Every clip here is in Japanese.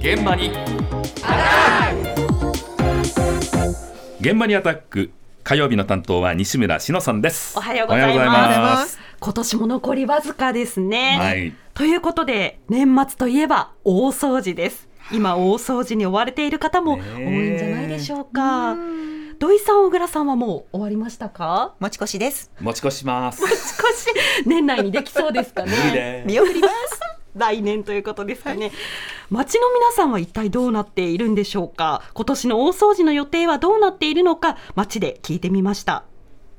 現場に。現場にアタック。火曜日の担当は西村篠さんです。おはようございます。今年も残りわずかですね、はい、ということで年末といえば大掃除です。今大掃除に追われている方も多いんじゃないでしょうか、土井さん、小倉さんはもう終わりましたか？持ち越しです。持ち越します。持ち越し、年内にできそうですかね。見送ります。来年ということですかね、はい、町の皆さんは一体どうなっているんでしょうか？今年の大掃除の予定はどうなっているのか？町で聞いてみました。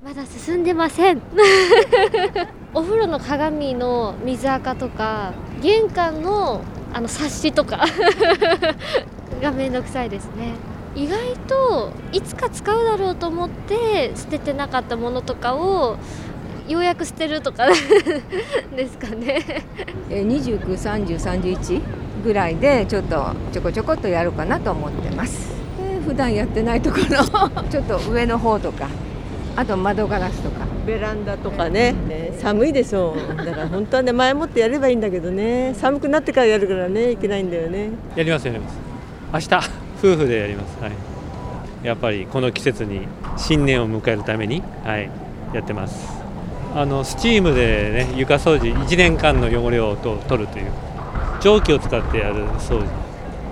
まだ進んでません。お風呂の鏡の水垢とか玄関のあの冊子とか。がめんどくさいですね。意外といつか使うだろうと思って捨ててなかったものとかをようやく捨てるとか ですかね。29、30、31ぐらいでちょっとちょこちょこっとやるかなと思ってます、えー、普段やってないところ。ちょっと上の方とかあと窓ガラスとか。ベランダとかね、ね、寒いでしょう。だから本当はね前もってやればいいんだけどね。寒くなってからやるからねいけないんだよね。やりますやります。明日夫婦でやります。はい。やっぱりこの季節に新年を迎えるためにはいやってますあのスチームでね床掃除1年間の汚れをと取るという蒸気を使ってやる掃除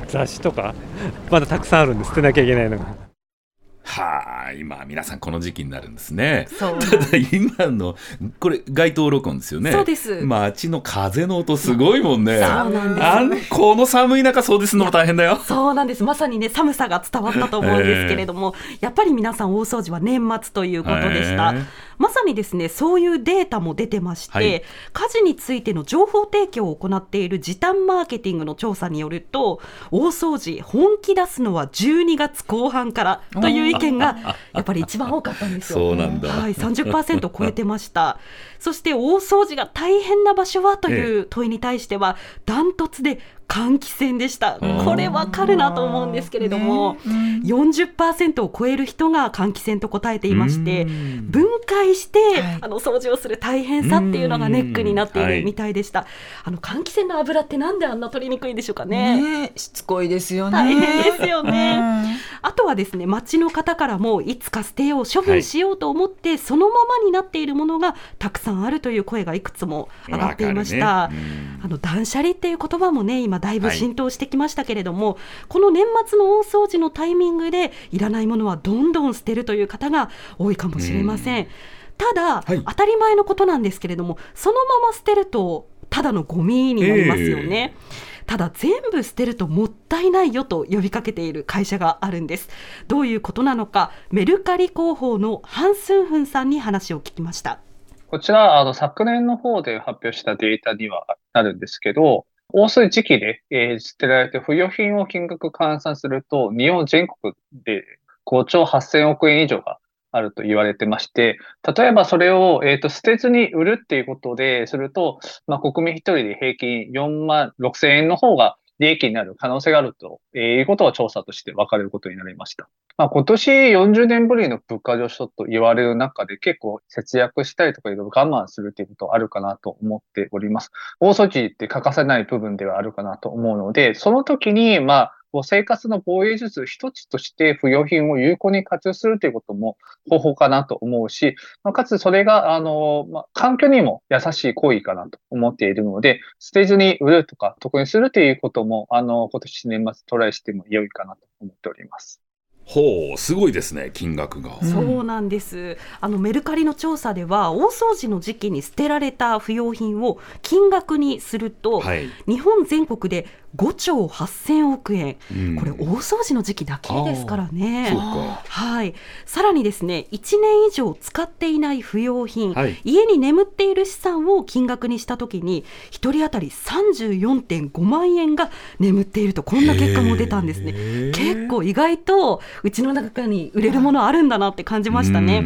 雑誌とか？まだたくさんあるんで捨てなきゃいけないのが。はあ、今、皆さんこの時期になるんですね。ただ今の、これ街頭録音ですよね。そうです。街の風の音すごいもんね。そうなんです。あこの寒い中掃除するのも大変だよ。そうなんです。まさにね、寒さが伝わったと思うんですけれども、えー、やっぱり皆さん大掃除は年末ということでした。えーまさにですねそういうデータも出てまして、はい、家事についての情報提供を行っている時短マーケティングの調査によると大掃除本気出すのは12月後半からという意見が やっぱり一番多かったんですよ。そうなんだ、はい、30%超えてました。そして大掃除が大変な場所はという問いに対してはダントツで換気扇でした。これわかるなと思うんですけれども、ね、40%を超える人が換気扇と答えていまして、分解して、あの掃除をする大変さっていうのがネックになっているみたいでした。あの換気扇の油ってなんであんな取りにくいんでしょうかね。ねしつこいですよね。大変ですよね。あとはですね、町の方からもいつか捨てよう、処分しようと思って、そのままになっているものがたくさんあるという声がいくつも上がっていました。ね、あの断捨離っていう言葉もね、今だいぶ浸透してきましたけれども、はい、この年末の大掃除のタイミングでいらないものはどんどん捨てるという方が多いかもしれません。ん。ただ、はい、当たり前のことなんですけれどもそのまま捨てるとただのゴミになりますよね。えーただ全部捨てるともったいないよと呼びかけている会社があるんです。どういうことなのかメルカリ広報のハン・スンフンさんに話を聞きました。こちらあの昨年の方で発表したデータにはなるんですけど大数時期で、えー、捨てられて不要品を金額換算すると、日本全国で5兆8000億円以上があると言われてまして、例えばそれを、えーと、捨てずに売るっていうことですると、まあ、国民一人で平均4万6000円の方が利益になる可能性があるということが調査として分かれることになりました。まあ、今年40年ぶりの物価上昇と言われる中で結構節約したりとかいろいろ我慢するということあるかなと思っております。大措置って欠かせない部分ではあるかなと思うので、その時に、まあ、生活の防衛術一つとして不要品を有効に活用するということも方法かなと思うし、かつそれが、あの、まあ、環境にも優しい行為かなと思っているので、捨てずに売るとか得にするということも、あの、今年年末トライしても良いかなと思っております。ほうすごいですね金額が、そうなんです。あのメルカリの調査では大掃除の時期に捨てられた不要品を金額にすると、はい、日本全国で5兆8000億円、うん、これ大掃除の時期だけですからね。はい、さらにですね1年以上使っていない不要品、はい、家に眠っている資産を金額にしたときに1人当たり34.5万円が眠っているとこんな結果も出たんですね。結構意外とうちの中に売れるものあるんだなって感じましたね。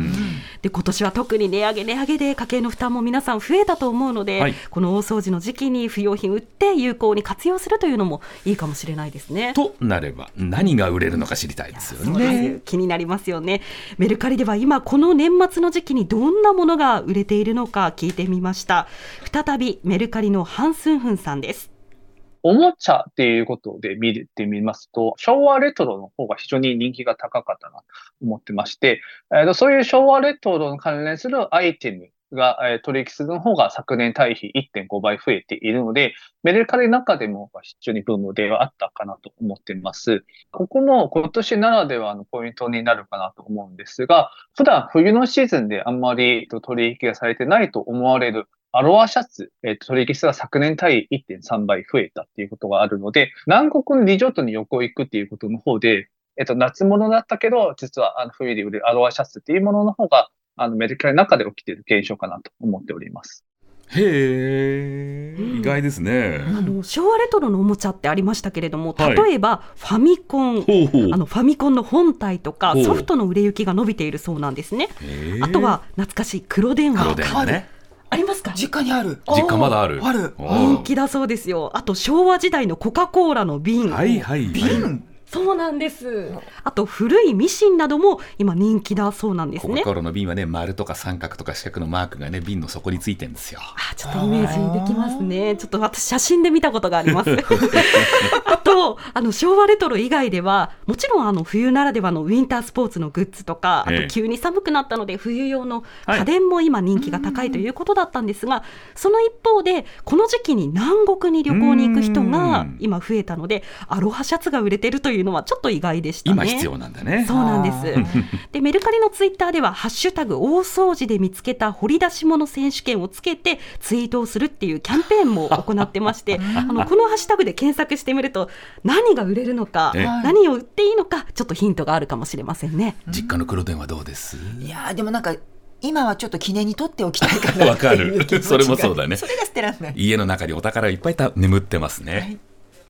で今年は特に値上げ値上げで家計の負担も皆さん増えたと思うので、はい、この大掃除の時期に不用品売って有効に活用するというのもいいかもしれないですね。となれば何が売れるのか知りたいですよね。気になりますよね。メルカリでは今この年末の時期にどんなものが売れているのか聞いてみました。再びメルカリのハンスンフンさんです。おもちゃっていうことで見てみますと、昭和レトロの方が非常に人気が高かったなと思ってまして、えー、そういう昭和レトロに関連するアイテムが、え、取引数の方が昨年対比1.5倍増えているので、メルカリの中でも非常にブームではあったかなと思っています。ここも今年ならではのポイントになるかなと思うんですが、普段冬のシーズンであんまり取引がされてないと思われるアロアシャツ、えっ、ー、と、取引数が昨年対1.3倍増えたっていうことがあるので、南国のリゾートに旅行行くっていうことの方で、えっ、ー、と、夏物だったけど、実はあの冬で売れるアロアシャツっていうものの方が、あの、メディカルの中で起きている現象かなと思っております。へえ、意外ですね、あの昭和レトロのおもちゃってありましたけれども、例えばファミコン、はい、あのファミコンの本体とかソフトの売れ行きが伸びているそうなんですね。あとは懐かしい黒電話。黒電話ね。ありますか？実家にある。実家まだある。ある。人気だそうですよ。あと昭和時代のコカ・コーラの瓶。はいはい、瓶そうなんです。あと古いミシンなども今人気だそうなんですね。コカ・コロの瓶はね丸とか三角とか四角のマークがね瓶の底についてるんですよ。あちょっとイメージできますね。ちょっと私写真で見たことがあります。あとあの昭和レトロ以外ではもちろんあの冬ならではのウィンタースポーツのグッズとか、あと急に寒くなったので冬用の家電も今人気が高いということだったんですが、その一方でこの時期に南国に旅行に行く人が今増えたのでアロハシャツが売れてるといういうのはちょっと意外でしたね。今必要なんだね。そうなんです。でメルカリのツイッターではハッシュタグ大掃除で見つけた掘り出し物選手権をつけてツイートをするっていうキャンペーンも行ってまして、あのこのハッシュタグで検索してみると何が売れるのか、何を売っていいのかちょっとヒントがあるかもしれませんね。実家の黒電話どうです？いやでもなんか今はちょっと記念に取っておきたいかなわかる。それもそうだね。それが捨てられない。家の中にお宝いっぱい眠ってますね。はい